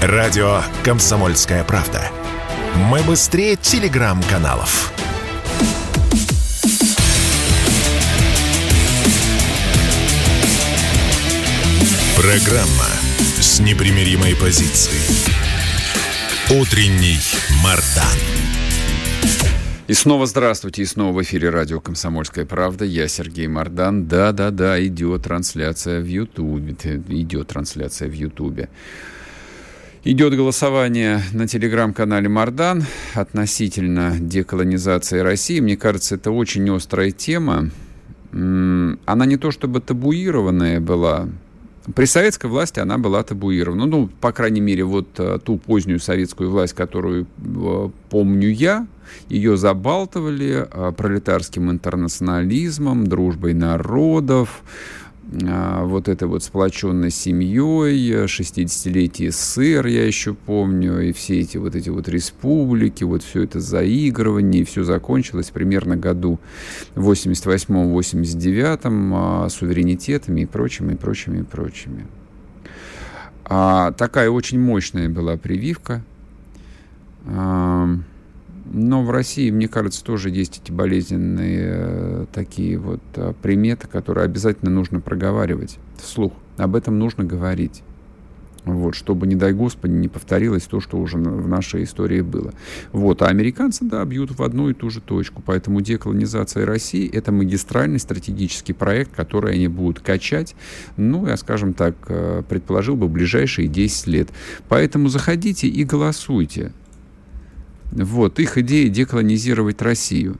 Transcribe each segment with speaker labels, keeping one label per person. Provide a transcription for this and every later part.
Speaker 1: Радио «Комсомольская правда». Мы быстрее телеграм-каналов. Программа с непримиримой позицией. Утренний Мардан.
Speaker 2: И снова здравствуйте, и снова в эфире радио «Комсомольская правда». Я Сергей Мордан. Да-да-да, идет трансляция в Ютубе. Идет трансляция в Ютубе. Идет голосование на телеграм-канале Мардан относительно деколонизации России. Мне кажется, это очень острая тема. Она не то чтобы табуированная была, при советской власти она была табуирована. Ну, по крайней мере, вот э, ту позднюю советскую власть, которую э, помню я, ее забалтывали э, пролетарским интернационализмом, дружбой народов, вот этой вот сплоченной семьей, 60-летие СССР, я еще помню, и все эти вот эти вот республики, вот все это заигрывание, и все закончилось примерно году 88-89 а, суверенитетами и прочими, и прочими, и прочими. А, такая очень мощная была прививка. А, но в России, мне кажется, тоже есть эти болезненные э, такие вот э, приметы, которые обязательно нужно проговаривать вслух. Об этом нужно говорить. Вот, чтобы, не дай Господи, не повторилось то, что уже в нашей истории было. Вот, а американцы, да, бьют в одну и ту же точку. Поэтому деколонизация России – это магистральный стратегический проект, который они будут качать, ну, я, скажем так, э, предположил бы, ближайшие 10 лет. Поэтому заходите и голосуйте. Вот, их идея деколонизировать Россию.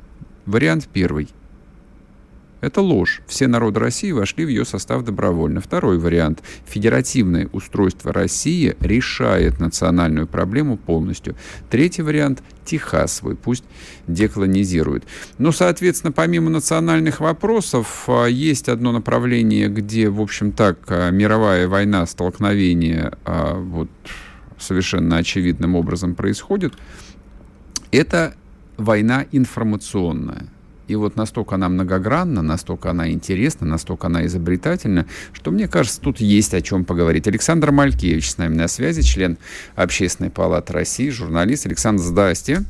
Speaker 2: Вариант первый. Это ложь. Все народы России вошли в ее состав добровольно. Второй вариант. Федеративное устройство России решает национальную проблему полностью. Третий вариант. Техас свой пусть деколонизирует. Но, соответственно, помимо национальных вопросов, а, есть одно направление, где, в общем так, а, мировая война, столкновение а, вот, совершенно очевидным образом происходит – это война информационная. И вот настолько она многогранна, настолько она интересна, настолько она изобретательна, что, мне кажется, тут есть о чем поговорить. Александр Малькевич с нами на связи, член Общественной палаты России, журналист. Александр, здрасте.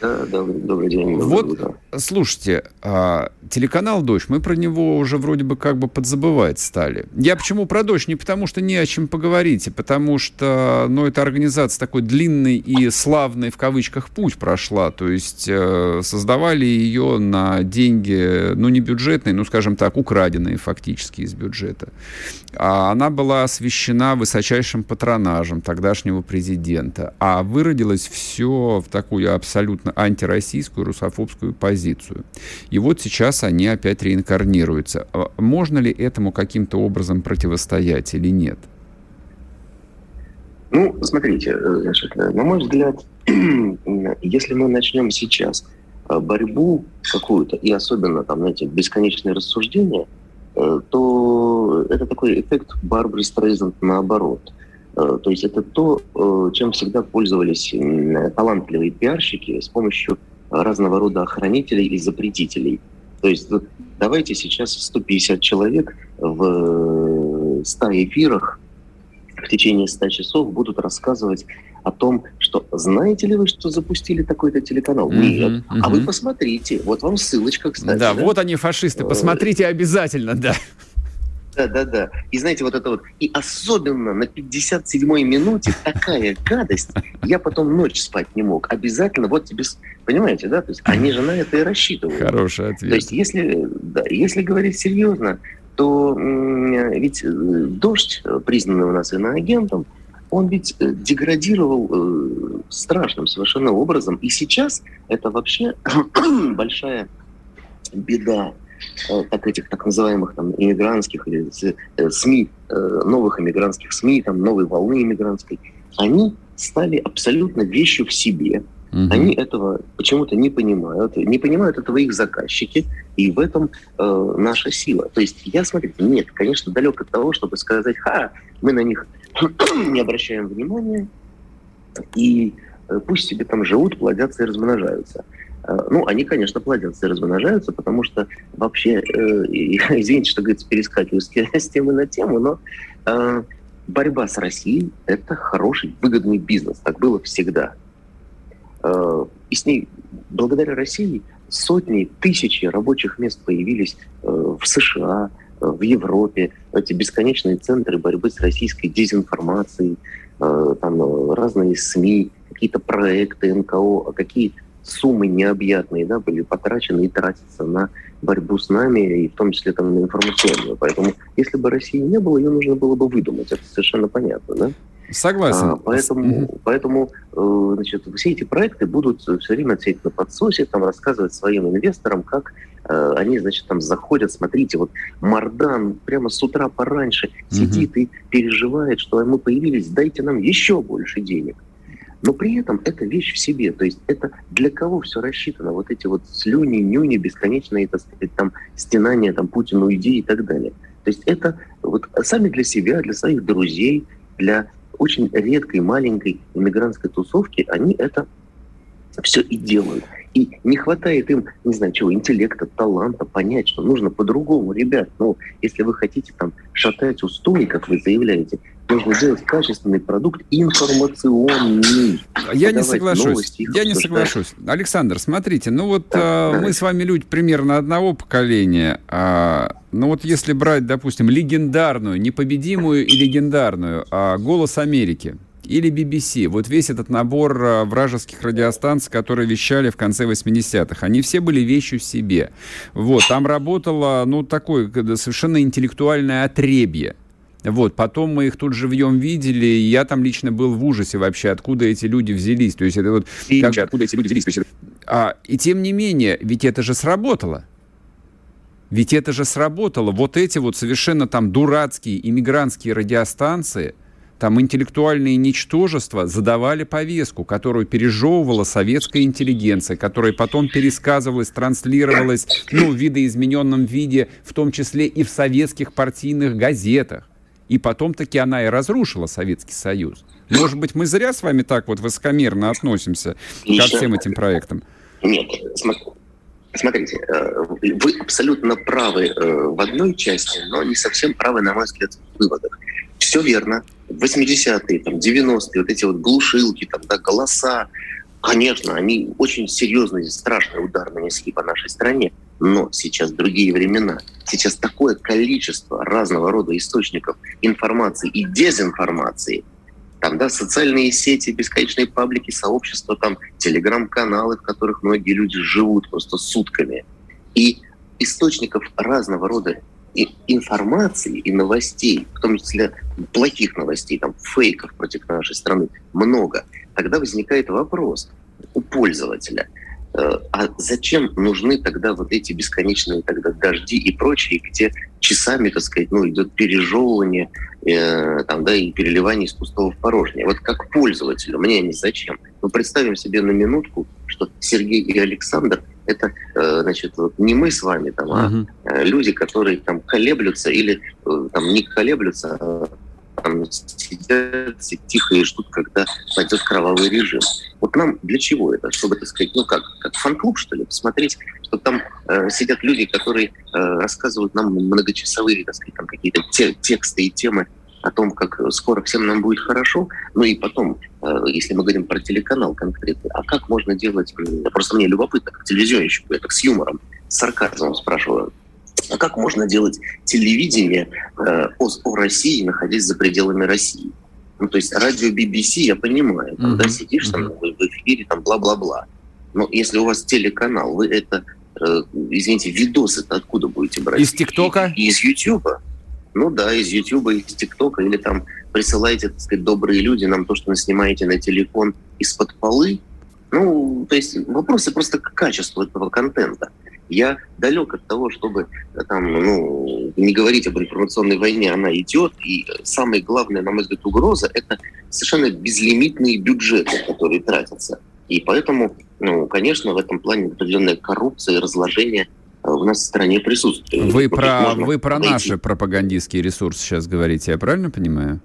Speaker 3: Да, добрый, добрый день. Добрый
Speaker 2: вот, утро. слушайте, а, телеканал «Дождь», мы про него уже вроде бы как бы подзабывать стали. Я почему про «Дождь»? Не потому что не о чем поговорить, а потому что, ну, эта организация такой длинный и славный, в кавычках, путь прошла. То есть э, создавали ее на деньги, ну, не бюджетные, ну, скажем так, украденные фактически из бюджета. А она была освящена высочайшим патронажем тогдашнего президента. А выродилось все в такую абсолютно антироссийскую, русофобскую позицию. И вот сейчас они опять реинкарнируются. А можно ли этому каким-то образом противостоять или нет?
Speaker 3: Ну, смотрите, э, значит, на мой взгляд, если мы начнем сейчас э, борьбу какую-то, и особенно там, знаете, бесконечные рассуждения, э, то это такой эффект Барбары Стрейзанд наоборот. То есть это то, чем всегда пользовались талантливые пиарщики с помощью разного рода охранителей и запретителей. То есть давайте сейчас 150 человек в 100 эфирах в течение 100 часов будут рассказывать о том, что знаете ли вы, что запустили такой-то телеканал? Mm-hmm, Нет. Mm-hmm. А вы посмотрите. Вот вам ссылочка, кстати.
Speaker 2: Да, да? вот они, фашисты. Посмотрите обязательно, да.
Speaker 3: Да, да, да. И знаете, вот это вот, и особенно на 57-й минуте такая гадость, я потом ночь спать не мог. Обязательно, вот тебе, понимаете, да? То есть они же на это и рассчитывают.
Speaker 2: Хороший ответ.
Speaker 3: То есть если, да, если говорить серьезно, то ведь э, дождь, признанный у нас иноагентом, он ведь э, деградировал э, страшным совершенно образом. И сейчас это вообще большая беда Э, так этих так называемых там иммигрантских или э, СМИ, э, новых иммигрантских СМИ, там новой волны иммигрантской, они стали абсолютно вещью в себе. Угу. Они этого почему-то не понимают, не понимают этого их заказчики, и в этом э, наша сила. То есть я, смотрите, нет, конечно, далек от того, чтобы сказать, ха, мы на них не обращаем внимания, и пусть себе там живут, плодятся и размножаются. Э, ну, они, конечно, плодятся и размножаются, потому что вообще, э, извините, что, говорится, перескакиваю с темы на тему, но э, борьба с Россией – это хороший, выгодный бизнес. Так было всегда. Э, и с ней, благодаря России, сотни, тысячи рабочих мест появились э, в США, э, в Европе. Эти бесконечные центры борьбы с российской дезинформацией, там разные СМИ, какие-то проекты НКО, а какие суммы необъятные да, были потрачены и тратятся на борьбу с нами, и в том числе там на информационную. Поэтому, если бы России не было, ее нужно было бы выдумать. Это совершенно понятно, да?
Speaker 2: Согласен. А,
Speaker 3: поэтому, поэтому э, значит, все эти проекты будут все время сидеть на подсосе, там рассказывать своим инвесторам, как э, они, значит, там заходят, смотрите, вот Мардан прямо с утра пораньше угу. сидит и переживает, что мы появились, дайте нам еще больше денег. Но при этом это вещь в себе. То есть это для кого все рассчитано? Вот эти вот слюни, нюни, бесконечные, так сказать, там, стенания там, Путину уйди и так далее. То есть это вот сами для себя, для своих друзей, для очень редкой, маленькой иммигрантской тусовки, они это все и делают. И не хватает им, не знаю чего, интеллекта, таланта, понять, что нужно по-другому. Ребят, ну, если вы хотите там шатать устои, как вы заявляете, нужно делать качественный продукт информационный.
Speaker 2: Я не соглашусь. Я не соглашусь. Александр, смотрите, ну вот да, э, мы с вами люди примерно одного поколения. А, ну вот если брать, допустим, легендарную, непобедимую и легендарную а, «Голос Америки», или BBC. Вот весь этот набор а, вражеских радиостанций, которые вещали в конце 80-х, они все были вещью себе. Вот, там работало, ну, такое совершенно интеллектуальное отребье. Вот, потом мы их тут живьем видели, и я там лично был в ужасе вообще, откуда эти люди взялись. То есть это вот... И как... откуда эти люди взялись? То есть... а, и тем не менее, ведь это же сработало. Ведь это же сработало. Вот эти вот совершенно там дурацкие иммигрантские радиостанции, там интеллектуальные ничтожества задавали повестку, которую пережевывала советская интеллигенция, которая потом пересказывалась, транслировалась ну, в видоизмененном виде, в том числе и в советских партийных газетах. И потом таки она и разрушила Советский Союз. Может быть, мы зря с вами так вот высокомерно относимся Еще... ко всем этим проектам?
Speaker 3: Нет, смотрите, э, вы абсолютно правы э, в одной части, но не совсем правы, на мой взгляд, в выводах. Все верно. 80-е, там, 90-е, вот эти вот глушилки, там, да, голоса, конечно, они очень серьезный, страшный удар нанесли по нашей стране. Но сейчас другие времена. Сейчас такое количество разного рода источников информации и дезинформации. Там, да, социальные сети, бесконечные паблики, сообщества, там, телеграм-каналы, в которых многие люди живут просто сутками. И источников разного рода и информации и новостей, в том числе плохих новостей, там, фейков против нашей страны много, тогда возникает вопрос у пользователя – а зачем нужны тогда вот эти бесконечные тогда дожди и прочее, где часами, так сказать, ну, идет пережевывание э, там, да, и переливание из пустого в порожнее. Вот как пользователю, мне они зачем? Мы представим себе на минутку, что Сергей и Александр это, э, значит, вот не мы с вами там, а uh люди, которые там колеблются или э, там не колеблются, а там сидят тихо и ждут, когда пойдет кровавый режим. Вот нам для чего это? Чтобы, так сказать, ну как, как фан-клуб, что ли, посмотреть, что там э, сидят люди, которые э, рассказывают нам многочасовые, так сказать, там какие-то те, тексты и темы о том, как скоро всем нам будет хорошо. Ну и потом, э, если мы говорим про телеканал конкретно, а как можно делать, просто мне любопытно, как телевизионщику, я так с юмором, с сарказмом спрашиваю, а как можно делать телевидение э, о, о России, находясь за пределами России? Ну, то есть радио BBC, я понимаю, там, mm-hmm. да, сидишь там в, в эфире, там, бла-бла-бла. Но если у вас телеканал, вы это, э, извините, видосы это откуда будете брать?
Speaker 2: Из ТикТока?
Speaker 3: Из Ютуба. Ну да, из Ютуба, из ТикТока, или там присылаете, так сказать, добрые люди нам то, что вы снимаете на телефон из-под полы. Ну, то есть вопросы просто к качеству этого контента. Я далек от того, чтобы э, там, ну, не говорить об информационной войне, она идет, и самая главная, на мой взгляд, угроза – это совершенно безлимитные бюджеты, которые тратятся. И поэтому, ну, конечно, в этом плане определенная коррупция и разложение э, в в стране присутствует.
Speaker 2: Вы про, вы про наши пропагандистские ресурсы сейчас говорите, я правильно понимаю?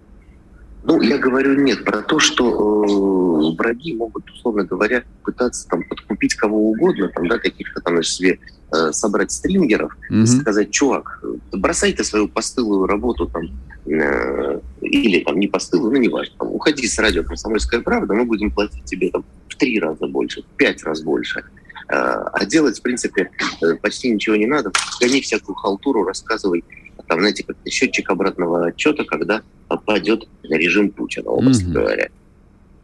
Speaker 3: Ну, я говорю нет, про то, что э, враги могут, условно говоря, пытаться там подкупить кого угодно, там, да, каких-то там себе э, собрать стрингеров mm-hmm. и сказать, чувак, бросай ты свою постылую работу там, э, или там не постылую, ну не важно, там, уходи с радио «Комсомольская правда», мы будем платить тебе там в три раза больше, в пять раз больше. Э, а делать, в принципе, э, почти ничего не надо. Гони всякую халтуру, рассказывай, там, знаете, как счетчик обратного отчета, когда падет режим Путина, образно mm-hmm. говоря.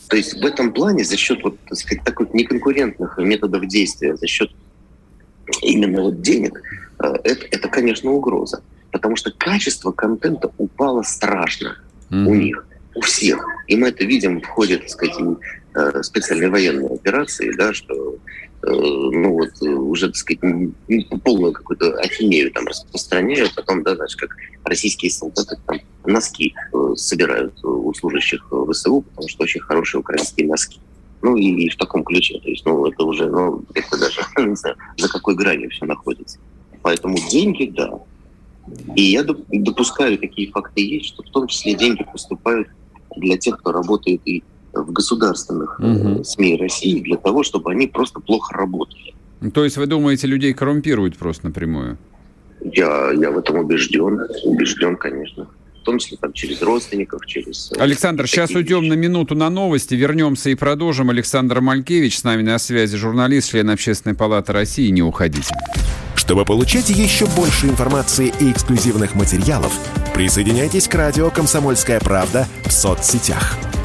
Speaker 3: То есть в этом плане за счет вот, так сказать, таких неконкурентных методов действия, за счет именно вот денег, э, это, это, конечно, угроза. Потому что качество контента упало страшно mm-hmm. у них, у всех. И мы это видим в ходе, так сказать, э, специальной военной операции, да, что ну вот э, уже, так сказать, полную какую-то ахинею там распространяют, потом, да, знаешь, как российские солдаты там носки э, собирают у служащих ВСУ, потому что очень хорошие украинские носки. Ну и, и в таком ключе, то есть, ну это уже, ну это даже, не знаю, за какой гранью все находится. Поэтому деньги, да. И я допускаю, такие факты есть, что в том числе деньги поступают для тех, кто работает и в государственных угу. СМИ России для того, чтобы они просто плохо работали.
Speaker 2: То есть вы думаете, людей коррумпируют просто напрямую?
Speaker 3: Я, я в этом убежден, убежден, конечно. В том числе там, через родственников, через...
Speaker 2: Э, Александр, сейчас вещи. уйдем на минуту на новости, вернемся и продолжим. Александр Малькевич с нами на связи, журналист, член Общественной палаты России. Не уходите.
Speaker 1: Чтобы получать еще больше информации и эксклюзивных материалов, присоединяйтесь к радио «Комсомольская правда» в соцсетях –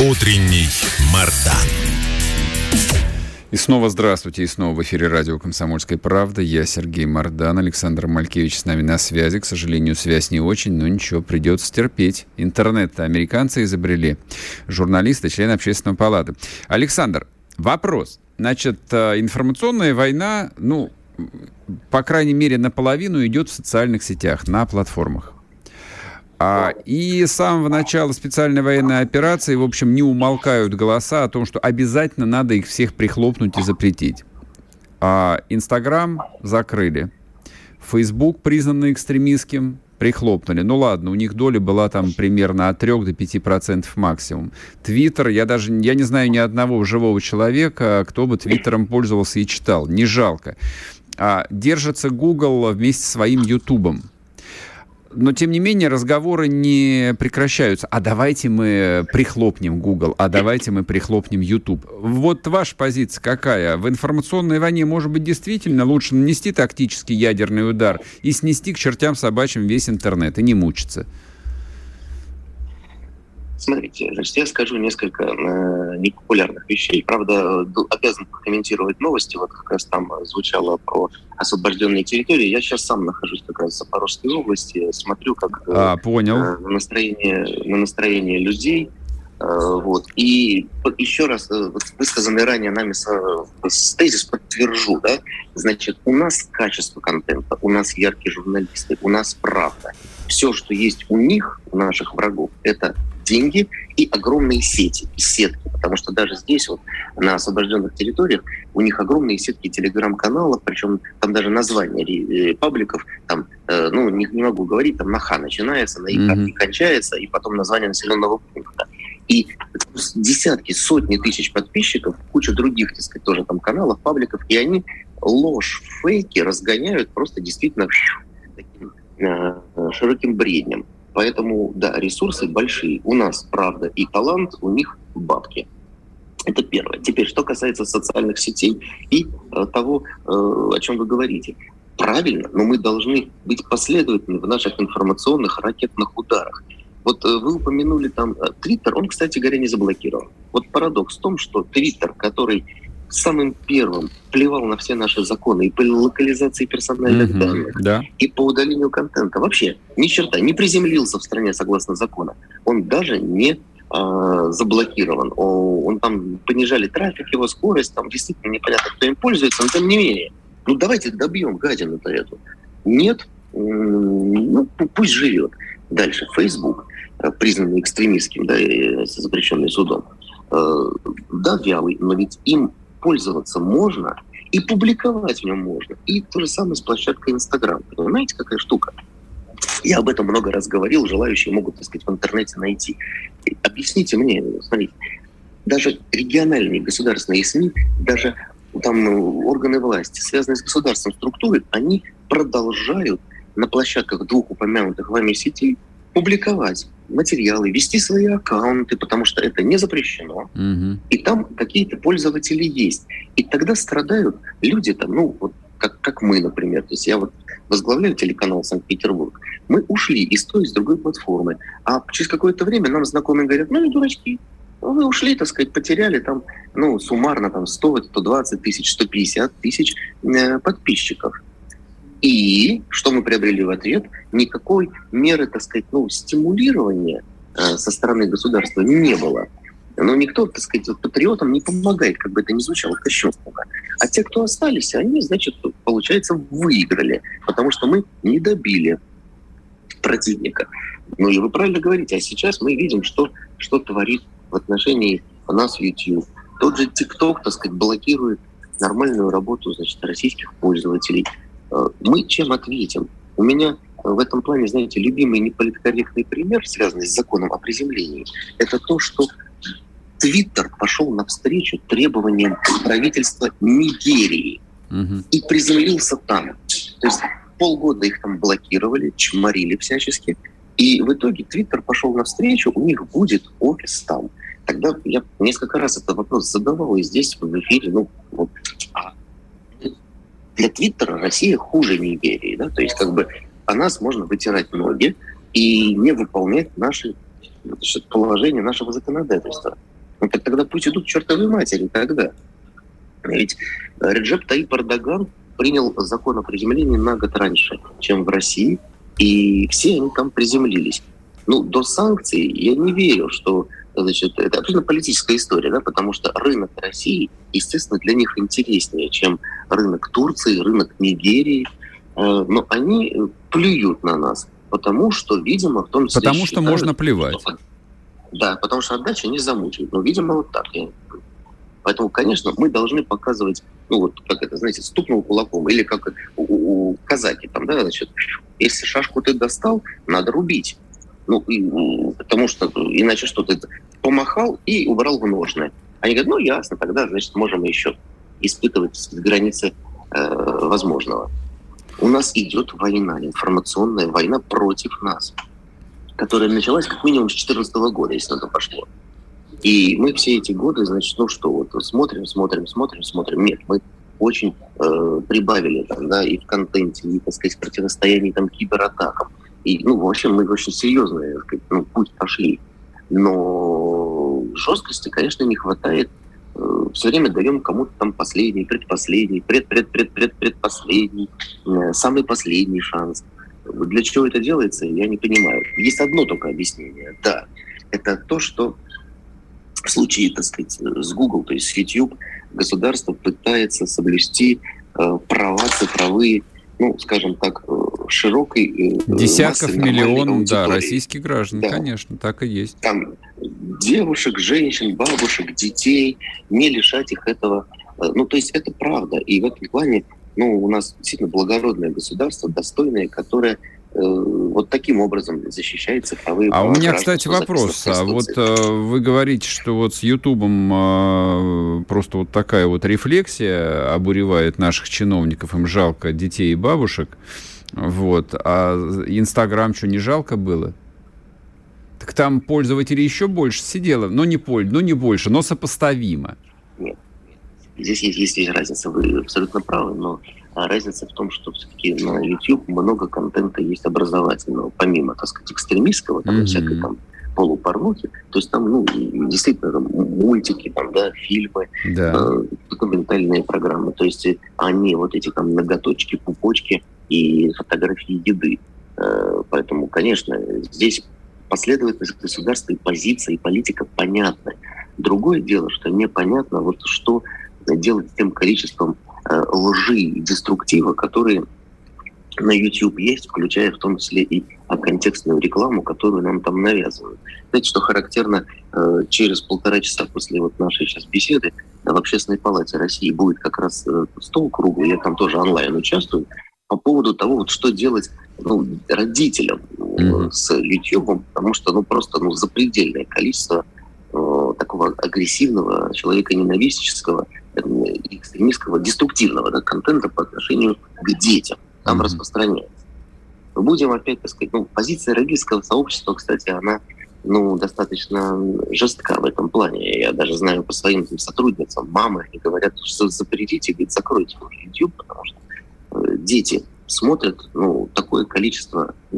Speaker 1: Утренний Мардан.
Speaker 2: И снова здравствуйте, и снова в эфире радио «Комсомольская правда». Я Сергей Мардан, Александр Малькевич с нами на связи. К сожалению, связь не очень, но ничего, придется терпеть. Интернет-то американцы изобрели. Журналисты, член общественной палаты. Александр, вопрос. Значит, э, информационная война, ну, по крайней мере, наполовину идет в социальных сетях, на платформах. А, и с самого начала специальной военной операции, в общем, не умолкают голоса о том, что обязательно надо их всех прихлопнуть и запретить. А, Инстаграм закрыли. Фейсбук, признанный экстремистским, прихлопнули. Ну ладно, у них доля была там примерно от 3 до 5 процентов максимум. Твиттер, я даже, я не знаю ни одного живого человека, кто бы Твиттером пользовался и читал. Не жалко. А, держится Google вместе со своим Ютубом но тем не менее разговоры не прекращаются. А давайте мы прихлопнем Google, а давайте мы прихлопнем YouTube. Вот ваша позиция какая? В информационной войне, может быть, действительно лучше нанести тактический ядерный удар и снести к чертям собачьим весь интернет и не мучиться?
Speaker 3: Смотрите, значит, я скажу несколько э, непопулярных вещей. Правда, обязан прокомментировать новости. Вот как раз там звучало про освобожденные территории. Я сейчас сам нахожусь как раз в Запорожской области, смотрю, как
Speaker 2: э, а, понял.
Speaker 3: Э, на, настроение, на настроение людей. Э, вот. И еще раз э, высказанный ранее нами с, с тезис подтвержу. Да? Значит, у нас качество контента, у нас яркие журналисты, у нас правда. Все, что есть у них, у наших врагов, это деньги и огромные сети, и сетки. Потому что даже здесь, вот, на освобожденных территориях, у них огромные сетки телеграм-каналов, причем там даже названия э, пабликов, там, э, ну, не, не могу говорить, там на Х начинается, на И mm-hmm. кончается, и потом название населенного пункта. И десятки, сотни тысяч подписчиков, куча других, так сказать, тоже там каналов, пабликов, и они ложь, фейки разгоняют просто действительно таким э, широким бреднем. Поэтому, да, ресурсы большие. У нас правда и талант, у них бабки. Это первое. Теперь, что касается социальных сетей и э, того, э, о чем вы говорите. Правильно, но мы должны быть последовательны в наших информационных ракетных ударах. Вот э, вы упомянули там Твиттер, он, кстати говоря, не заблокирован. Вот парадокс в том, что Твиттер, который самым первым плевал на все наши законы и по локализации персональных mm-hmm, данных, да. и по удалению контента. Вообще ни черта, не приземлился в стране согласно закону. Он даже не э, заблокирован. О, он там понижали трафик, его скорость, там действительно непонятно, кто им пользуется, но тем не менее. Ну давайте добьем гадину-то эту. нет, ну, пусть живет. Дальше, Facebook, э, признанный экстремистским, да, запрещенный судом, э, да, вялый, но ведь им пользоваться можно, и публиковать в нем можно. И то же самое с площадкой Инстаграм. Понимаете, какая штука? Я об этом много раз говорил, желающие могут, так сказать, в интернете найти. Объясните мне, смотрите, даже региональные государственные СМИ, даже там э, органы власти, связанные с государством структуры, они продолжают на площадках двух упомянутых вами сетей публиковать материалы, вести свои аккаунты, потому что это не запрещено. Угу. И там какие-то пользователи есть. И тогда страдают люди там, ну, вот как, как мы, например. То есть я вот возглавляю телеканал Санкт-Петербург. Мы ушли из той, из другой платформы. А через какое-то время нам знакомые говорят, ну и дурачки, вы ушли, так сказать, потеряли там, ну, суммарно там 100, 120 тысяч, 150 тысяч э, подписчиков. И что мы приобрели в ответ? Никакой меры, так сказать, ну, стимулирования э, со стороны государства не было. Но никто, так сказать, патриотам не помогает, как бы это ни звучало кощунственно. А те, кто остались, они, значит, получается, выиграли, потому что мы не добили противника. Ну и вы правильно говорите, а сейчас мы видим, что, что творит в отношении нас YouTube. Тот же TikTok, так сказать, блокирует нормальную работу, значит, российских пользователей. Э, мы чем ответим? У меня в этом плане, знаете, любимый неполиткорректный пример, связанный с законом о приземлении, это то, что Твиттер пошел навстречу требованиям правительства Нигерии угу. и приземлился там. То есть полгода их там блокировали, чморили всячески, и в итоге Твиттер пошел навстречу, у них будет офис там. Тогда я несколько раз этот вопрос задавал, и здесь в эфире, ну, вот, для Твиттера Россия хуже Нигерии, да, то есть как бы о нас можно вытирать ноги и не выполнять наши значит, положения нашего законодательства. Ну так тогда пусть идут чертовы матери тогда. Ведь Реджеп Таип Эрдоган принял закон о приземлении на год раньше, чем в России, и все они там приземлились. Ну, до санкций я не верю, что значит, это абсолютно политическая история, да, потому что рынок России, естественно, для них интереснее, чем рынок Турции, рынок Нигерии. Э, но они плюют на нас, потому что, видимо, в том
Speaker 2: числе... Потому что можно плевать. Что,
Speaker 3: да, потому что отдача не замучает. Но, видимо, вот так. Поэтому, конечно, мы должны показывать, ну вот, как это, знаете, стукнул кулаком, или как у, у казаки там, да, значит, если шашку ты достал, надо рубить. Ну, и, потому что иначе что ты помахал и убрал в ножны. Они говорят, ну ясно, тогда, значит, можем еще испытывать границы э, возможного. У нас идет война, информационная война против нас, которая началась как минимум с 2014 года, если на то пошло. И мы все эти годы, значит, ну что, вот смотрим, смотрим, смотрим, смотрим. Нет, мы очень э, прибавили там, да, и в контенте, и, так сказать, противостоянии там кибератакам. И, ну, вообще мы очень серьезно ну, путь пошли. Но жесткости, конечно, не хватает. Э, Все время даем кому-то там последний, предпоследний, пред, пред, пред, пред, предпоследний, э, самый последний шанс. Для чего это делается, я не понимаю. Есть одно только объяснение. Да, это то, что в случае, так сказать, с Google, то есть с YouTube, государство пытается соблюсти э, права цифровые ну, скажем так, широкой
Speaker 2: э, Десятков миллионов, да, российских граждан, да. конечно, так и есть.
Speaker 3: Там девушек, женщин, бабушек, детей, не лишать их этого. Э, ну, то есть это правда. И в этом плане ну, у нас действительно благородное государство, достойное, которое Э, вот таким образом защищает цифровые
Speaker 2: А у меня, кстати, вопрос. А вот э, вы говорите, что вот с Ютубом э, просто вот такая вот рефлексия обуревает наших чиновников, им жалко детей и бабушек. Вот. А Инстаграм что, не жалко было? Так там пользователей еще больше сидело. но не, поль, но не больше, но сопоставимо.
Speaker 3: Нет. Здесь есть, есть, есть разница, вы абсолютно правы, но а разница в том, что все-таки на YouTube много контента есть образовательного, помимо, так сказать, экстремистского, там, mm-hmm. всякой там полупорнухи, то есть там, ну, действительно, там, мультики, там, да, фильмы, да. Э, документальные программы, то есть они, вот эти там ноготочки, пупочки и фотографии еды. Э, поэтому, конечно, здесь последовательность государства и позиция, и политика понятны. Другое дело, что непонятно, вот что делать с тем количеством Э, лжи и деструктива, которые на YouTube есть, включая в том числе и контекстную рекламу, которую нам там навязывают. Знаете, что характерно, э, через полтора часа после вот нашей сейчас беседы в Общественной палате России будет как раз стол круглый, я там тоже онлайн участвую, по поводу того, вот что делать ну, родителям mm-hmm. с YouTube, потому что ну просто ну, запредельное количество э, такого агрессивного, человека ненавистнического, э, экстремистского, деструктивного да, контента по отношению к детям там mm-hmm. распространяется. Мы будем опять, так сказать, ну, позиция родительского сообщества, кстати, она ну, достаточно жестка в этом плане. Я даже знаю по своим там, сотрудницам, мамы, они говорят, что запретите, говорит, закройте YouTube, потому что дети смотрят ну, такое количество э,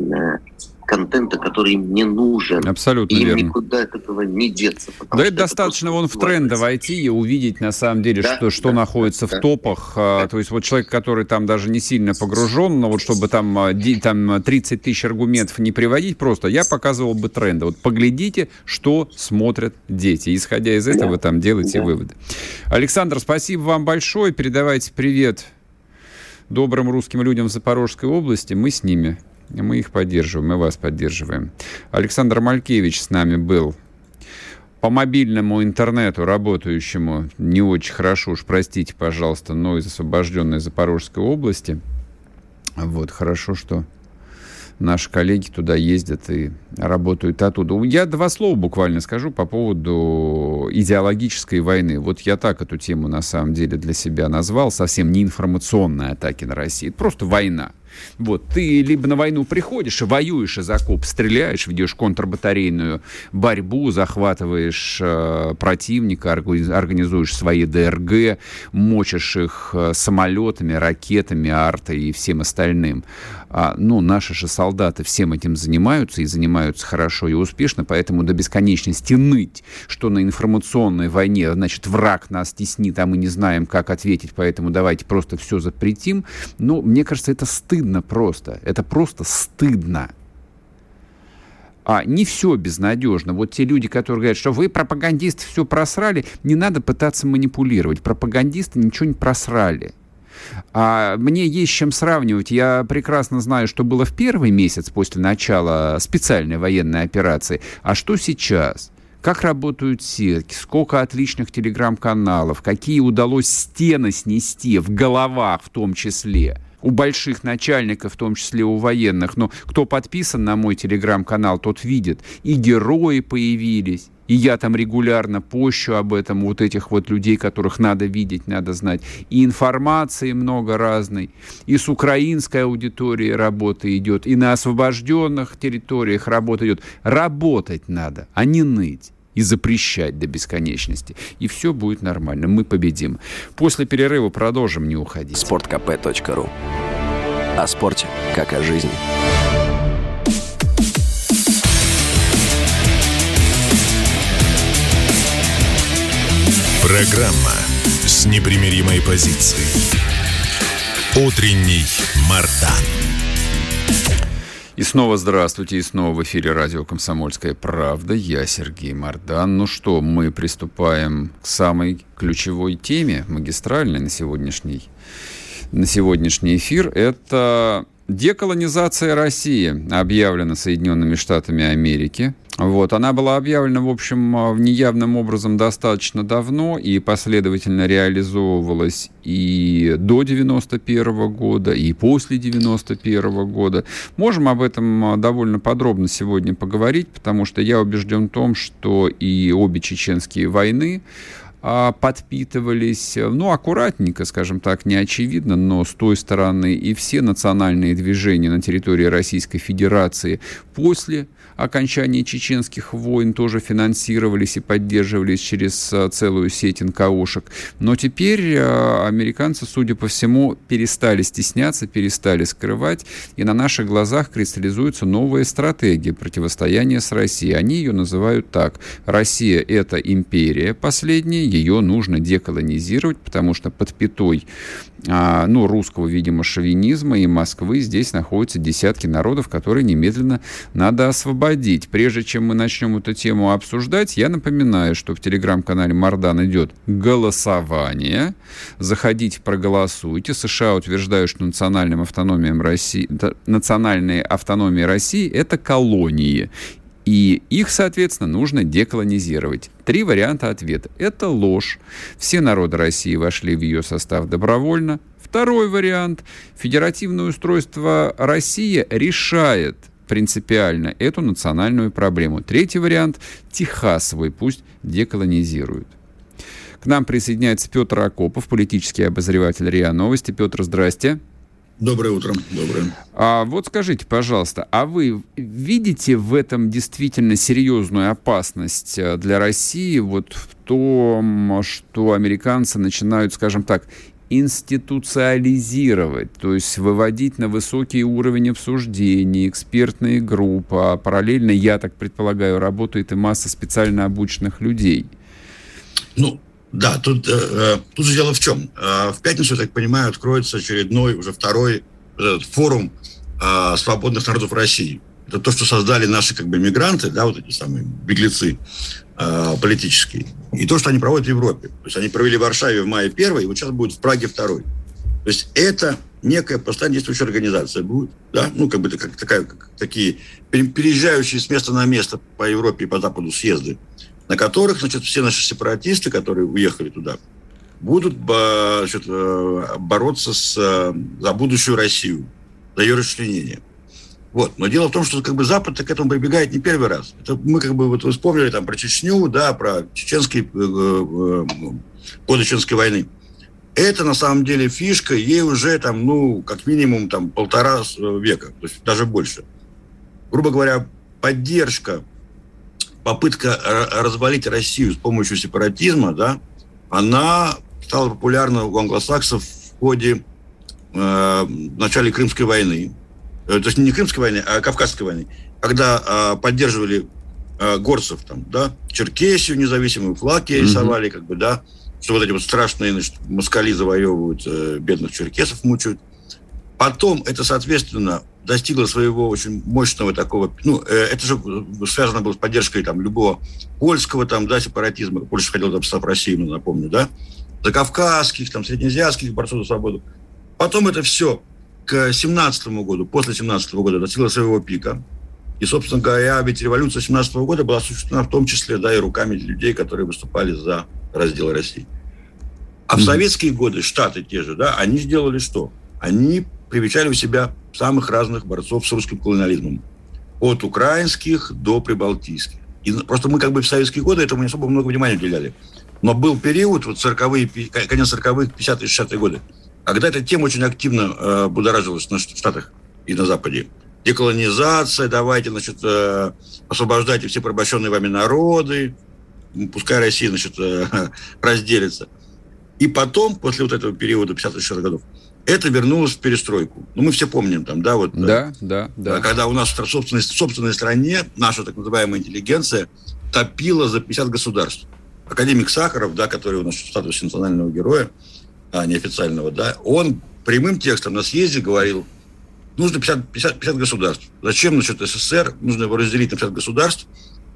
Speaker 3: контента, который им не нужен.
Speaker 2: Абсолютно
Speaker 3: и
Speaker 2: им верно.
Speaker 3: никуда от этого не деться.
Speaker 2: Да это достаточно вон в тренды войти и увидеть на самом деле, да, что, что да, находится да, в топах. А, да. То есть вот человек, который там даже не сильно погружен, но вот чтобы там, а, там 30 тысяч аргументов не приводить просто, я показывал бы тренды. Вот поглядите, что смотрят дети. Исходя из этого да. там делайте да. выводы. Александр, спасибо вам большое. Передавайте привет добрым русским людям в Запорожской области. Мы с ними мы их поддерживаем, мы вас поддерживаем. Александр Малькевич с нами был. По мобильному интернету, работающему не очень хорошо, уж простите, пожалуйста, но из освобожденной Запорожской области. Вот, хорошо, что наши коллеги туда ездят и работают оттуда. Я два слова буквально скажу по поводу идеологической войны. Вот я так эту тему на самом деле для себя назвал. Совсем не информационные атаки на Россию. Просто война. Вот, ты либо на войну приходишь, воюешь из окоп, стреляешь, ведешь контрбатарейную борьбу, захватываешь э, противника, организуешь свои ДРГ, мочишь их э, самолетами, ракетами, артой и всем остальным. А, ну, наши же солдаты всем этим занимаются и занимаются хорошо и успешно, поэтому до бесконечности ныть, что на информационной войне, значит, враг нас теснит, а мы не знаем, как ответить, поэтому давайте просто все запретим. Ну, мне кажется, это стыдно стыдно просто. Это просто стыдно. А не все безнадежно. Вот те люди, которые говорят, что вы, пропагандисты, все просрали, не надо пытаться манипулировать. Пропагандисты ничего не просрали. А мне есть чем сравнивать. Я прекрасно знаю, что было в первый месяц после начала специальной военной операции. А что сейчас? Как работают сетки, сколько отличных телеграм-каналов, какие удалось стены снести в головах в том числе – у больших начальников, в том числе у военных. Но кто подписан на мой телеграм-канал, тот видит. И герои появились. И я там регулярно пощу об этом, вот этих вот людей, которых надо видеть, надо знать. И информации много разной. И с украинской аудиторией работа идет, и на освобожденных территориях работа идет. Работать надо, а не ныть и запрещать до бесконечности. И все будет нормально. Мы победим. После перерыва продолжим. Не уходить.
Speaker 4: Спорткп.ру О спорте, как о жизни.
Speaker 1: Программа с непримиримой позицией. Утренний Мардан.
Speaker 2: И снова здравствуйте, и снова в эфире радио «Комсомольская правда». Я Сергей Мордан. Ну что, мы приступаем к самой ключевой теме, магистральной на сегодняшний, на сегодняшний эфир. Это деколонизация России, объявлена Соединенными Штатами Америки. Вот, она была объявлена, в общем, а, неявным образом достаточно давно и последовательно реализовывалась и до 91 года, и после 91 года. Можем об этом а, довольно подробно сегодня поговорить, потому что я убежден в том, что и обе чеченские войны, подпитывались, ну, аккуратненько, скажем так, не очевидно, но с той стороны и все национальные движения на территории Российской Федерации после окончания чеченских войн тоже финансировались и поддерживались через а, целую сеть НКОшек. Но теперь а, американцы, судя по всему, перестали стесняться, перестали скрывать, и на наших глазах кристаллизуется новая стратегия противостояния с Россией. Они ее называют так. Россия – это империя последняя, ее нужно деколонизировать, потому что под пятой ну, русского, видимо, шовинизма и Москвы здесь находятся десятки народов, которые немедленно надо освободить. Прежде чем мы начнем эту тему обсуждать, я напоминаю, что в телеграм-канале Мардан идет голосование. Заходите, проголосуйте. США утверждают, что национальным автономиям России, национальные автономии России – это колонии. И их, соответственно, нужно деколонизировать. Три варианта ответа. Это ложь. Все народы России вошли в ее состав добровольно. Второй вариант. Федеративное устройство России решает принципиально эту национальную проблему. Третий вариант – Техасовый, пусть деколонизируют. К нам присоединяется Петр Акопов, политический обозреватель РИА Новости. Петр, здрасте.
Speaker 5: Доброе утро. Доброе.
Speaker 2: А вот скажите, пожалуйста, а вы видите в этом действительно серьезную опасность э, для России вот в том, что американцы начинают, скажем так, институциализировать, то есть выводить на высокий уровень обсуждений, экспертные группы, а параллельно, я так предполагаю, работает и масса специально обученных людей.
Speaker 5: Ну, да, тут, э, э, тут дело в чем. Э, в пятницу, я так понимаю, откроется очередной, уже второй э, форум э, свободных народов России. Это то, что создали наши как бы мигранты, да, вот эти самые беглецы э, политические. И то, что они проводят в Европе. То есть они провели в Варшаве в мае первый, и вот сейчас будет в Праге второй. То есть это некая постоянно действующая организация будет, да, ну, как бы как, такая, как, такие переезжающие с места на место по Европе и по Западу съезды на которых, значит, все наши сепаратисты, которые уехали туда, будут значит, э, бороться с, э, за будущую Россию, за ее расчленение. Вот. Но дело в том, что как бы Запад к этому прибегает не первый раз. Это мы как бы вот вспомнили там про Чечню, да, про чеченские э, э, годы Чеченской войны. Это на самом деле фишка, ей уже там, ну, как минимум там полтора века, то есть даже больше. Грубо говоря, поддержка попытка развалить Россию с помощью сепаратизма, да, она стала популярна у англосаксов в ходе э, в начале Крымской войны. Э, то есть не Крымской войны, а Кавказской войны. Когда э, поддерживали э, горцев, там, да, Черкесию независимую, флаг рисовали, mm-hmm. как бы, да, что вот эти вот страшные значит, москали завоевывают, э, бедных черкесов мучают. Потом это, соответственно, достигла своего очень мощного такого, ну, э, это же связано было с поддержкой там любого польского там, да, сепаратизма. Польша хотела там состав России, ну, напомню, да, закавказских, там, среднеазиатских борцов за свободу. Потом это все к 17 году, после 17 года достигло своего пика. И, собственно говоря, ведь революция 17 года была осуществлена в том числе, да, и руками людей, которые выступали за раздел России. А в советские годы Штаты те же, да, они сделали что? Они привечали у себя самых разных борцов с русским колониализмом. От украинских до прибалтийских. И просто мы как бы в советские годы этому не особо много внимания уделяли. Но был период, вот 40-е, конец 40-х, 50-е, 60-е годы, когда эта тема очень активно э, будоражилась в Штатах и на Западе. Деколонизация, давайте, значит, э, освобождайте все порабощенные вами народы, пускай Россия, значит, э, разделится. И потом, после вот этого периода 50-60-х годов, это вернулось в перестройку. Ну, мы все помним там, да, вот...
Speaker 2: Да, да, да.
Speaker 5: Когда у нас в собственной, собственной стране наша так называемая интеллигенция топила за 50 государств. Академик Сахаров, да, который у нас в статусе национального героя, а неофициального, да, он прямым текстом на съезде говорил, нужно 50, 50, 50 государств. Зачем, значит, СССР, нужно его разделить на 50 государств,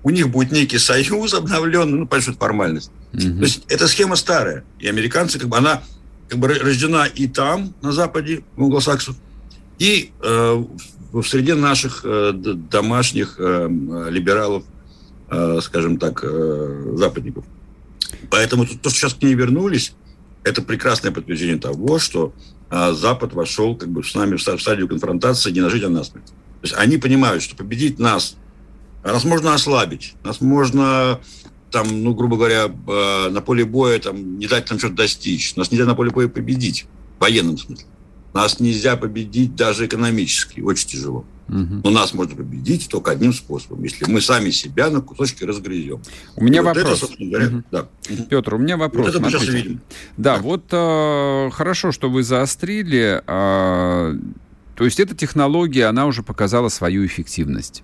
Speaker 5: у них будет некий союз обновленный, ну, понятно, что это формальность. Угу. То есть эта схема старая, и американцы, как бы, она как бы рождена и там, на Западе, у англосаксов, и э, в среде наших э, домашних э, либералов, э, скажем так, э, западников. Поэтому то, что сейчас к ней вернулись, это прекрасное подтверждение того, что э, Запад вошел как бы с нами в стадию конфронтации не на жить, а на смерть. То есть они понимают, что победить нас, нас можно ослабить, нас можно там, ну, грубо говоря, э, на поле боя там, не дать нам что-то достичь. Нас нельзя на поле боя победить, в военном смысле. Нас нельзя победить даже экономически, очень тяжело. Угу. Но нас можно победить только одним способом, если мы сами себя на кусочки разгрызем.
Speaker 2: У меня И вопрос. Вот это, говоря, угу. да. Петр, у меня вопрос. Вот это мы сейчас видим. Да, да. вот э, хорошо, что вы заострили. Э, то есть эта технология, она уже показала свою эффективность.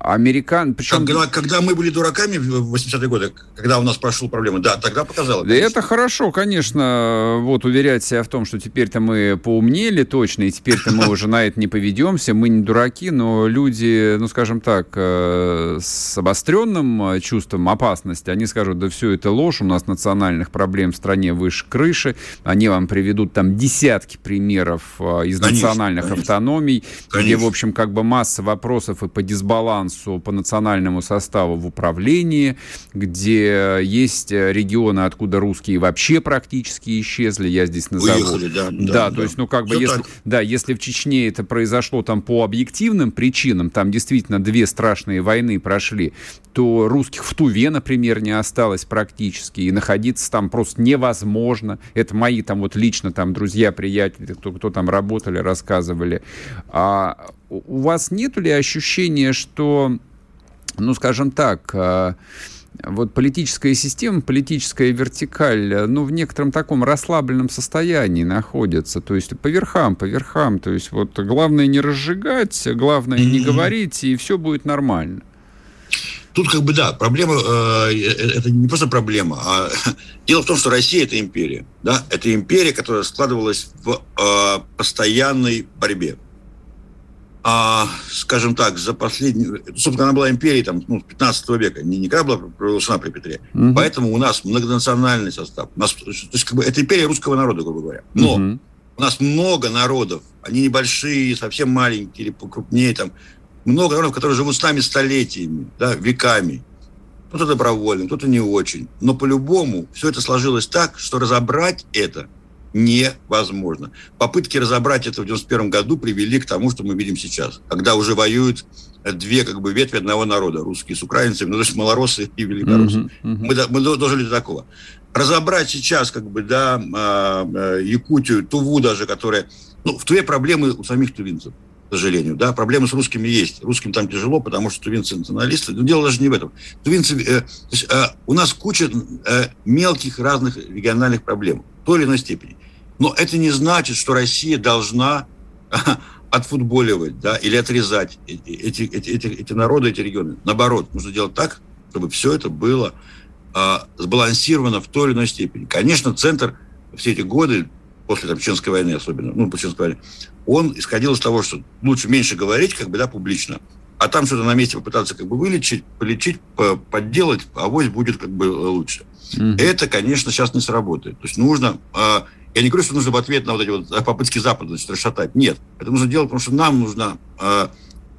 Speaker 2: Американ,
Speaker 5: причем... Когда, когда мы были дураками в 80-е годы, когда у нас прошла проблема, да, тогда показало.
Speaker 2: Да это хорошо, конечно, вот уверять себя в том, что теперь-то мы поумнели точно, и теперь-то мы уже на это не поведемся, мы не дураки, но люди, ну, скажем так, э, с обостренным чувством опасности, они скажут, да все это ложь, у нас национальных проблем в стране выше крыши, они вам приведут там десятки примеров э, из конечно, национальных конечно. автономий, конечно. где, в общем, как бы масса вопросов и по дисбалансу балансу по национальному составу в управлении, где есть регионы, откуда русские вообще практически исчезли. Я здесь назову. Уехали, да. Да, да, то есть, ну, как бы, если, да, если в Чечне это произошло там по объективным причинам, там действительно две страшные войны прошли, то русских в Туве, например, не осталось практически, и находиться там просто невозможно. Это мои там вот лично там друзья, приятели, кто, кто там работали, рассказывали. А у вас нет ли ощущения, что, ну, скажем так, а, вот политическая система, политическая вертикаль, ну, в некотором таком расслабленном состоянии находится, то есть по верхам, по верхам, то есть вот главное не разжигать, главное не говорить, и все будет нормально.
Speaker 5: Тут как бы да, проблема э, э, это не просто проблема, а дело в том, что Россия это империя, да, это империя, которая складывалась в э, постоянной борьбе. А, скажем так, за последнюю, собственно, она была империей там, ну, 15 века, не никогда была провозглашена при Петре. Угу. Поэтому у нас многонациональный состав. У нас, то есть, как бы, это империя русского народа, грубо говоря. Но угу. у нас много народов, они небольшие, совсем маленькие или покрупнее, там, много народов, которые живут с нами столетиями, да, веками. Кто-то добровольно, кто-то не очень. Но по-любому все это сложилось так, что разобрать это невозможно. Попытки разобрать это в 91 году привели к тому, что мы видим сейчас, когда уже воюют две как бы ветви одного народа, русские с украинцами, ну, то есть малоросы и великороссы. Uh-huh, uh-huh. Мы, мы дожили до такого. Разобрать сейчас, как бы, да, а, а, Якутию, Туву даже, которая... Ну, в Туве проблемы у самих тувинцев к сожалению. Да, проблемы с русскими есть. Русским там тяжело, потому что тувинцы националисты. Но дело даже не в этом. Тувинцы, э, то есть, э, у нас куча э, мелких разных региональных проблем в той или иной степени. Но это не значит, что Россия должна э, отфутболивать да, или отрезать эти, эти, эти, эти народы, эти регионы. Наоборот, нужно делать так, чтобы все это было э, сбалансировано в той или иной степени. Конечно, центр все эти годы после там, Чеченской войны особенно, ну, после Чеченской войны, он исходил из того, что лучше меньше говорить, как бы, да, публично, а там что-то на месте попытаться как бы вылечить, полечить, подделать, а авось будет как бы лучше. Mm-hmm. Это, конечно, сейчас не сработает. То есть нужно... Э, я не говорю, что нужно в ответ на вот эти вот попытки Запада значит, расшатать. Нет. Это нужно делать, потому что нам нужно э,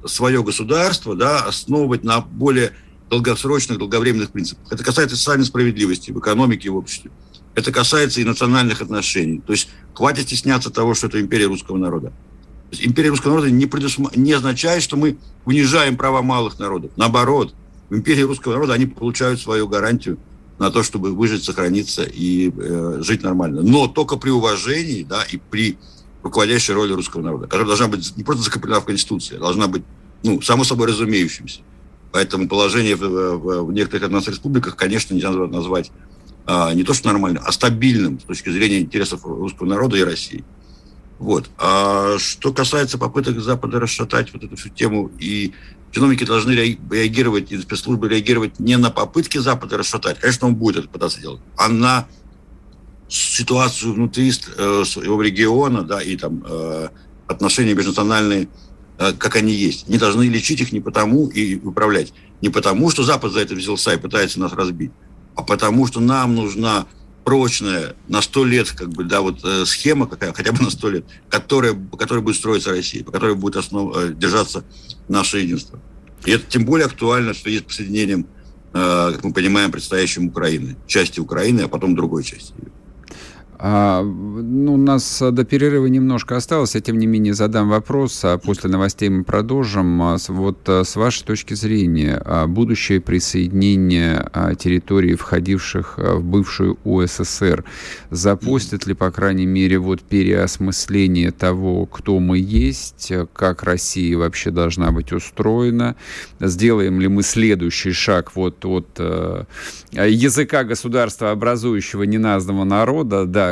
Speaker 5: свое государство да, основывать на более долгосрочных, долговременных принципах. Это касается социальной справедливости в экономике и в обществе. Это касается и национальных отношений. То есть хватит стесняться того, что это империя русского народа. Империя русского народа не, предусм... не означает, что мы унижаем права малых народов. Наоборот, в империи русского народа они получают свою гарантию на то, чтобы выжить, сохраниться и э, жить нормально. Но только при уважении да, и при руководящей роли русского народа, которая должна быть не просто закреплена в Конституции, а должна быть, ну, само собой разумеющимся. Поэтому положение в, в, в некоторых от нас республиках, конечно, нельзя назвать не то что нормальным, а стабильным с точки зрения интересов русского народа и России. Вот. А что касается попыток Запада расшатать вот эту всю тему, и чиновники должны реагировать, и спецслужбы реагировать не на попытки Запада расшатать, конечно, он будет это пытаться делать, а на ситуацию внутри э, своего региона, да, и там э, отношения межнациональные, э, как они есть. Не должны лечить их не потому и управлять, не потому, что Запад за это взялся и пытается нас разбить, а потому что нам нужна прочная на сто лет как бы да вот э, схема какая хотя бы на сто лет которая по которой будет строиться Россия по которой будет основ, э, держаться наше единство. И это тем более актуально что есть присоединением э, как мы понимаем предстоящим Украины части Украины а потом другой части
Speaker 2: а, ну, у нас до перерыва немножко осталось, я тем не менее задам вопрос, а после новостей мы продолжим. А, вот а, с вашей точки зрения, а, будущее присоединение территорий, входивших в бывшую УССР, запустит ли, по крайней мере, вот переосмысление того, кто мы есть, как Россия вообще должна быть устроена, сделаем ли мы следующий шаг вот от языка государства, образующего неназванного народа, да,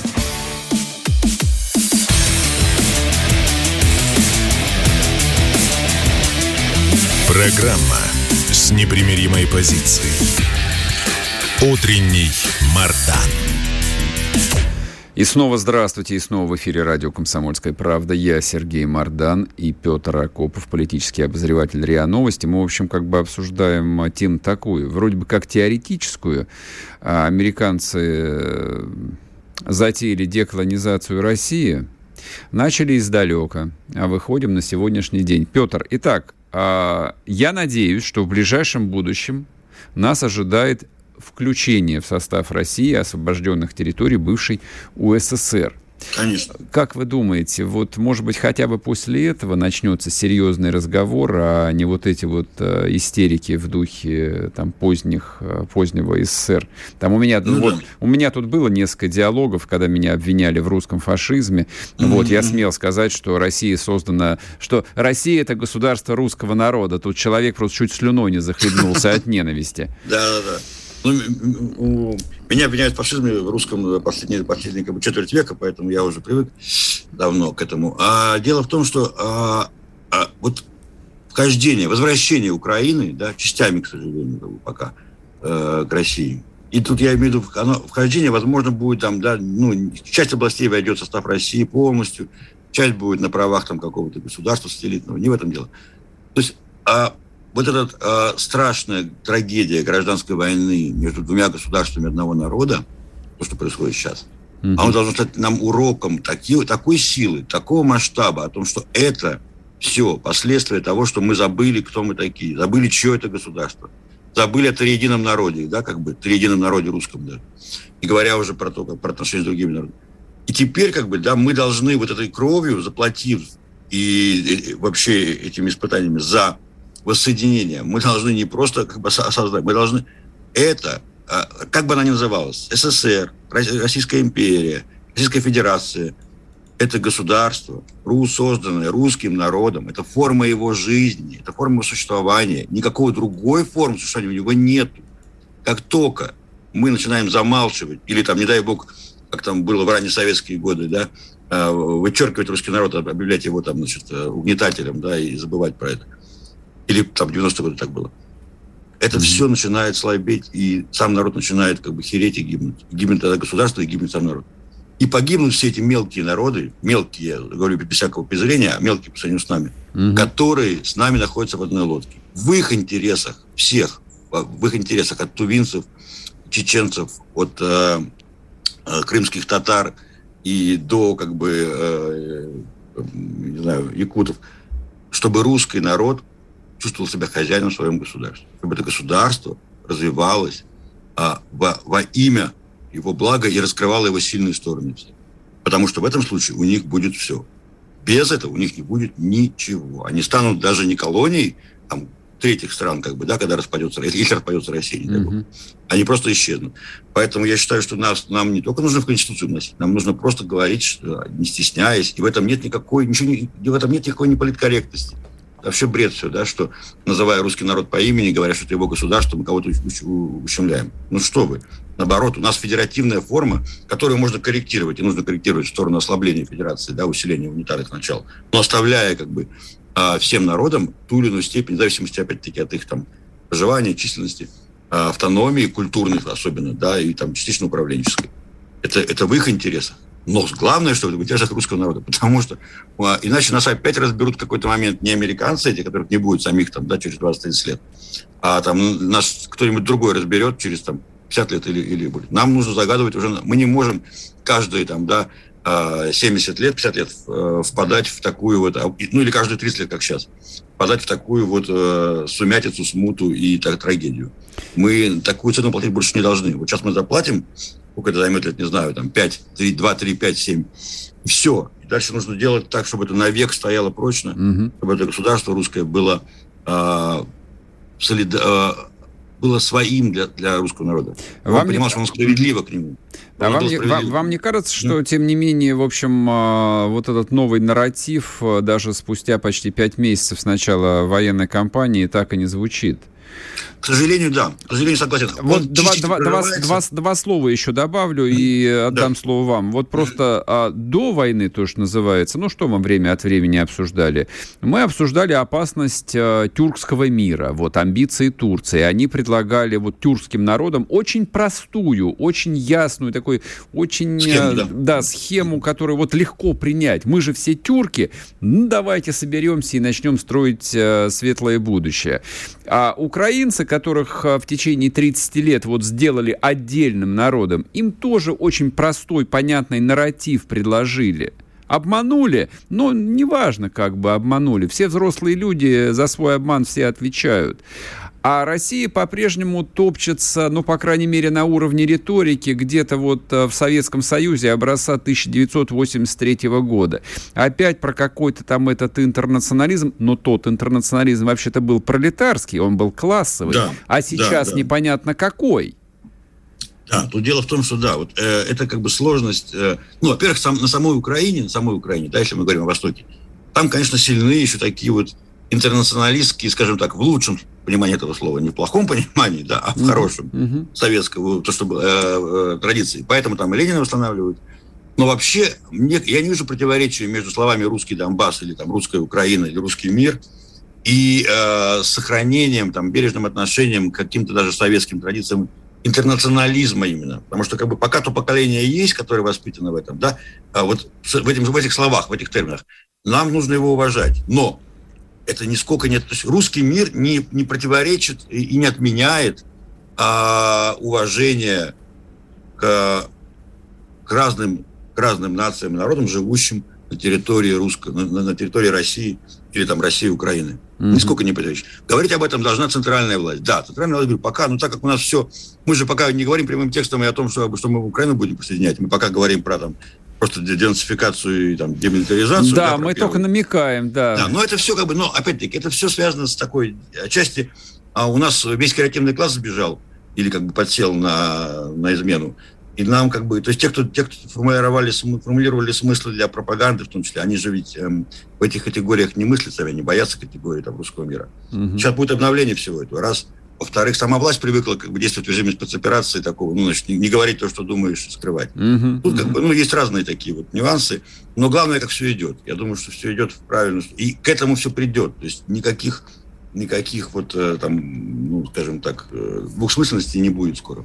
Speaker 1: Программа с непримиримой позицией. Утренний Мардан.
Speaker 2: И снова здравствуйте, и снова в эфире радио «Комсомольская правда». Я Сергей Мардан и Петр Акопов, политический обозреватель РИА Новости. Мы, в общем, как бы обсуждаем тему такую, вроде бы как теоретическую. А американцы э, затеяли деколонизацию России, начали издалека, а выходим на сегодняшний день. Петр, итак, я надеюсь, что в ближайшем будущем нас ожидает включение в состав России освобожденных территорий бывшей УССР.
Speaker 5: Конечно.
Speaker 2: Как вы думаете, вот, может быть, хотя бы после этого начнется серьезный разговор, а не вот эти вот э, истерики в духе там поздних, э, позднего СССР? Там у меня, ну, вот, да. у меня тут было несколько диалогов, когда меня обвиняли в русском фашизме. Mm-hmm. Вот, я смел сказать, что Россия создана, что Россия это государство русского народа. Тут человек просто чуть слюной не захлебнулся от ненависти.
Speaker 5: Да, да, да. Ну, меня обвиняют в фашизме в русском последние, последние как бы, четверть века, поэтому я уже привык давно к этому. А дело в том, что а, а, вот вхождение, возвращение Украины, да, частями, к сожалению, пока, э, к России. И тут я имею в виду, оно, вхождение, возможно, будет там, да, ну, часть областей войдет в состав России полностью, часть будет на правах там какого-то государства сателлитного, не в этом дело. То есть а вот эта э, страшная трагедия гражданской войны между двумя государствами одного народа, то, что происходит сейчас, mm-hmm. оно должно стать нам уроком таки, такой силы, такого масштаба, о том, что это все последствия того, что мы забыли, кто мы такие, забыли, чье это государство, забыли о триедином народе, да, как бы триедином народе русском, да, и говоря уже про то, как про отношения с другими народами. И теперь, как бы, да, мы должны вот этой кровью, заплатив и, и вообще этими испытаниями за воссоединения мы должны не просто как бы осознать, мы должны это, а, как бы она ни называлась, СССР, Российская империя, Российская Федерация, это государство, рус, созданное русским народом, это форма его жизни, это форма его существования. Никакой другой формы существования у него нет. Как только мы начинаем замалчивать, или там, не дай бог, как там было в ранние советские годы, да, а, вычеркивать русский народ, объявлять его там, значит, угнетателем, да, и забывать про это – или там в 90-е годы так было. Это mm-hmm. все начинает слабеть, и сам народ начинает как бы хереть и гибнуть. Гибнет тогда государство, и гибнет сам народ. И погибнут все эти мелкие народы, мелкие, я говорю без всякого презрения, а мелкие по сравнению с нами, mm-hmm. которые с нами находятся в одной лодке. В их интересах, всех, в их интересах от тувинцев, чеченцев, от э, э, крымских татар и до, как бы, э, э не знаю, якутов, чтобы русский народ чувствовал себя хозяином в своем государстве. Чтобы это государство развивалось а, во, во имя его блага и раскрывало его сильные стороны. Потому что в этом случае у них будет все. Без этого у них не будет ничего. Они станут даже не колонией там, третьих стран, как бы, да, когда распадется, если распадется Россия, не бог. Они просто исчезнут. Поэтому я считаю, что нас, нам не только нужно в Конституцию вносить, нам нужно просто говорить, что, не стесняясь, и в этом нет никакой, ничего, в этом нет никакой неполиткорректности вообще бред все, да, что, называя русский народ по имени, говоря, что это его государство, мы кого-то ущемляем. Ну что вы. Наоборот, у нас федеративная форма, которую можно корректировать, и нужно корректировать в сторону ослабления федерации, да, усиления унитарных начал, но оставляя как бы а, всем народам ту или иную степень, в зависимости, опять-таки, от их там проживания, численности, а, автономии, культурной особенно, да, и там частично управленческой. Это, это в их интересах. Но главное, что в интересах русского народа, потому что а, иначе нас опять разберут в какой-то момент не американцы, эти, которых не будет самих там, да, через 20-30 лет, а там нас кто-нибудь другой разберет через там 50 лет или, или будет. Нам нужно загадывать уже, мы не можем каждые там, да, 70 а, лет, 50 лет э, впадать в такую вот, а, ну или каждые 30 лет, как сейчас, впадать в такую вот э, сумятицу, смуту и так, трагедию. Мы такую цену платить больше не должны. Вот сейчас мы заплатим сколько это займет лет, не знаю, там 5, 3, 2, 3, 5, 7. И все. Дальше нужно делать так, чтобы это навек стояло прочно, угу. чтобы это государство русское было, э, солид... э, было своим для, для русского народа. Вам Он понимал, не... что он справедливо к нему.
Speaker 2: А вам, не, вам, вам не кажется, что, да. тем не менее, в общем, вот этот новый нарратив даже спустя почти пять месяцев с начала военной кампании так и не звучит?
Speaker 5: К сожалению, да. К сожалению, согласен.
Speaker 2: Вот два, два, два, два, два слова еще добавлю и отдам да. слово вам. Вот просто а, до войны, то, что называется, ну что мы время от времени обсуждали? Мы обсуждали опасность а, тюркского мира, вот амбиции Турции. Они предлагали вот тюркским народам очень простую, очень ясную, такой очень схему, а, да. Да, схему, которую вот легко принять. Мы же все тюрки, ну давайте соберемся и начнем строить а, светлое будущее. А украинцы, которых а, в течение 30 лет вот сделали отдельным народом, им тоже очень простой, понятный нарратив предложили. Обманули, но неважно, как бы обманули. Все взрослые люди за свой обман все отвечают. А Россия по-прежнему топчется, ну, по крайней мере, на уровне риторики, где-то вот э, в Советском Союзе образца 1983 года. Опять про какой-то там этот интернационализм, но тот интернационализм вообще-то был пролетарский, он был классовый. Да, а сейчас да, да. непонятно какой.
Speaker 5: Да, тут дело в том, что да, вот э, это как бы сложность. Э, ну, во-первых, сам, на самой Украине, на самой Украине, да, если мы говорим о Востоке, там, конечно, сильны еще такие вот интернационалистские, скажем так, в лучшем понимании этого слова, не в плохом понимании, да, а в хорошем, mm-hmm. советского, то, что было, э, э, традиции. Поэтому там и Ленина восстанавливают. Но вообще, мне, я не вижу противоречия между словами «русский Донбасс» или там «русская Украина» или «русский мир» и э, сохранением, там, бережным отношением к каким-то даже советским традициям интернационализма именно. Потому что как бы пока то поколение есть, которое воспитано в этом, да, а вот в, этим, в этих словах, в этих терминах, нам нужно его уважать. Но это нисколько нет. То есть русский мир не, не противоречит и не отменяет а, уважение к, к, разным, к разным нациям и народам, живущим на территории русской, на, на территории России или там России, Украины. Mm-hmm. Нисколько не противоречит. Говорить об этом должна центральная власть. Да, центральная власть говорит, пока, ну так как у нас все, мы же пока не говорим прямым текстом и о том, что, что мы Украину будем присоединять, мы пока говорим про там просто денацификацию и там, демилитаризацию.
Speaker 2: Да, да мы только намекаем, да.
Speaker 5: Да, но это все как бы, но опять-таки, это все связано с такой отчасти, а у нас весь креативный класс сбежал или как бы подсел на, на измену. И нам как бы, то есть те, кто, те, кто формулировали, формулировали смыслы для пропаганды, в том числе, они же ведь эм, в этих категориях не мыслят сами, они боятся категории там, русского мира. Угу. Сейчас будет обновление всего этого. Раз во-вторых, сама власть привыкла как бы действовать в режиме спецоперации такого, ну, значит, не, не говорить то, что думаешь, скрывать. Uh-huh, Тут как бы, ну, есть разные такие вот нюансы, но главное, как все идет. Я думаю, что все идет в правильную И к этому все придет. То есть никаких, никаких вот э, там, ну, скажем так, э, двухсмысленностей не будет скоро.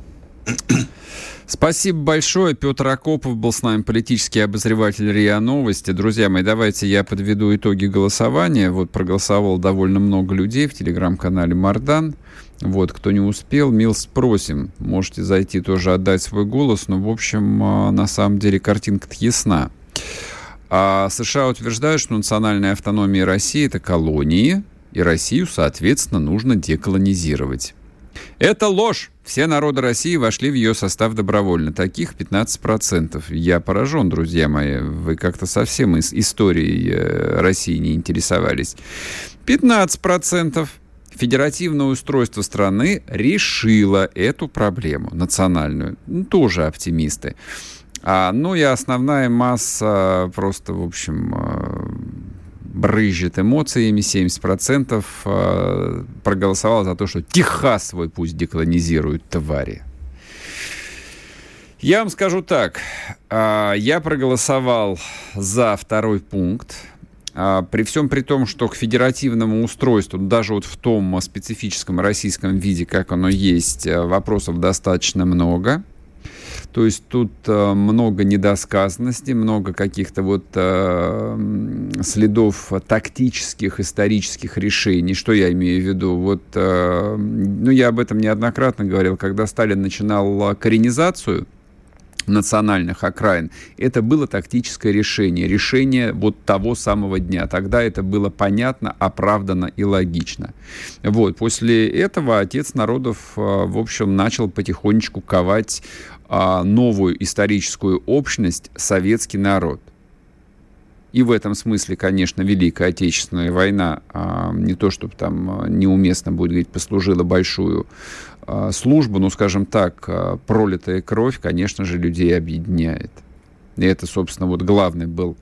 Speaker 2: Спасибо большое. Петр Акопов был с нами, политический обозреватель РИА Новости. Друзья мои, давайте я подведу итоги голосования. Вот проголосовало довольно много людей в телеграм-канале Мардан. Вот, кто не успел, мил спросим. Можете зайти тоже отдать свой голос. Но, в общем, а, на самом деле картинка-то ясна. А США утверждают, что национальная автономия России – это колонии, и Россию, соответственно, нужно деколонизировать. Это ложь. Все народы России вошли в ее состав добровольно. Таких 15%. Я поражен, друзья мои. Вы как-то совсем из историей э, России не интересовались. 15%. Федеративное устройство страны решило эту проблему национальную. Ну, тоже оптимисты. А, ну и основная масса просто, в общем, э, брызжет эмоциями, 70% э, проголосовало за то, что Техас свой пусть деколонизируют, твари. Я вам скажу так, э, я проголосовал за второй пункт, при всем при том, что к федеративному устройству, даже вот в том специфическом российском виде, как оно есть, вопросов достаточно много – то есть тут много недосказанности, много каких-то вот следов тактических, исторических решений. Что я имею в виду? Вот, ну, я об этом неоднократно говорил, когда Сталин начинал коренизацию, национальных окраин, это было тактическое решение, решение вот того самого дня. Тогда это было понятно, оправдано и логично. Вот. После этого отец народов, э, в общем, начал потихонечку ковать а, новую историческую общность советский народ. И в этом смысле, конечно, Великая Отечественная война, а, не то чтобы там а, неуместно будет говорить, послужила большую а, службу, но, скажем так, пролитая кровь, конечно же, людей объединяет. И это, собственно, вот главный был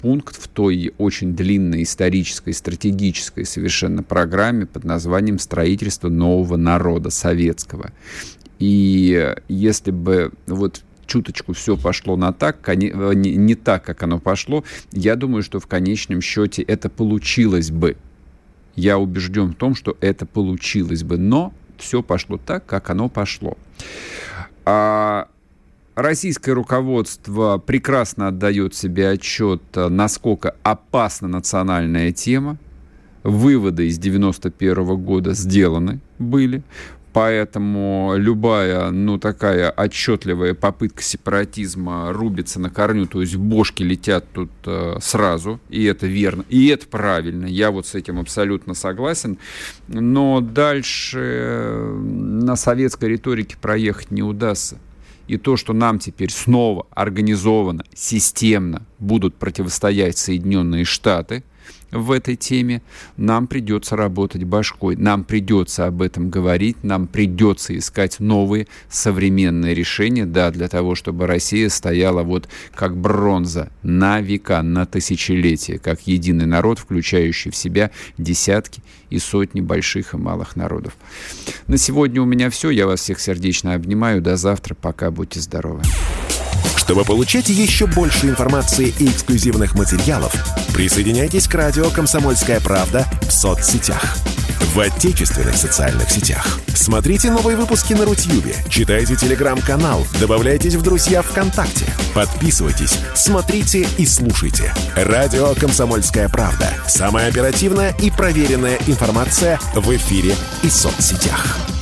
Speaker 2: пункт в той очень длинной исторической, стратегической совершенно программе под названием «Строительство нового народа советского». И если бы вот чуточку все пошло на так, не, не так, как оно пошло, я думаю, что в конечном счете это получилось бы. Я убежден в том, что это получилось бы, но все пошло так, как оно пошло. А российское руководство прекрасно отдает себе отчет, насколько опасна национальная тема. Выводы из 91 года сделаны были. Поэтому любая, ну, такая отчетливая попытка сепаратизма рубится на корню, то есть бошки летят тут э, сразу, и это верно, и это правильно, я вот с этим абсолютно согласен, но дальше на советской риторике проехать не удастся. И то, что нам теперь снова организованно, системно будут противостоять Соединенные Штаты – в этой теме, нам придется работать башкой, нам придется об этом говорить, нам придется искать новые современные решения, да, для того, чтобы Россия стояла вот как бронза на века, на тысячелетия, как единый народ, включающий в себя десятки и сотни больших и малых народов. На сегодня у меня все. Я вас всех сердечно обнимаю. До завтра. Пока. Будьте здоровы.
Speaker 1: Чтобы получать еще больше информации и эксклюзивных материалов, присоединяйтесь к радио «Комсомольская правда» в соцсетях. В отечественных социальных сетях. Смотрите новые выпуски на Рутьюбе, читайте телеграм-канал, добавляйтесь в друзья ВКонтакте, подписывайтесь, смотрите и слушайте. Радио «Комсомольская правда». Самая оперативная и проверенная информация в эфире и соцсетях.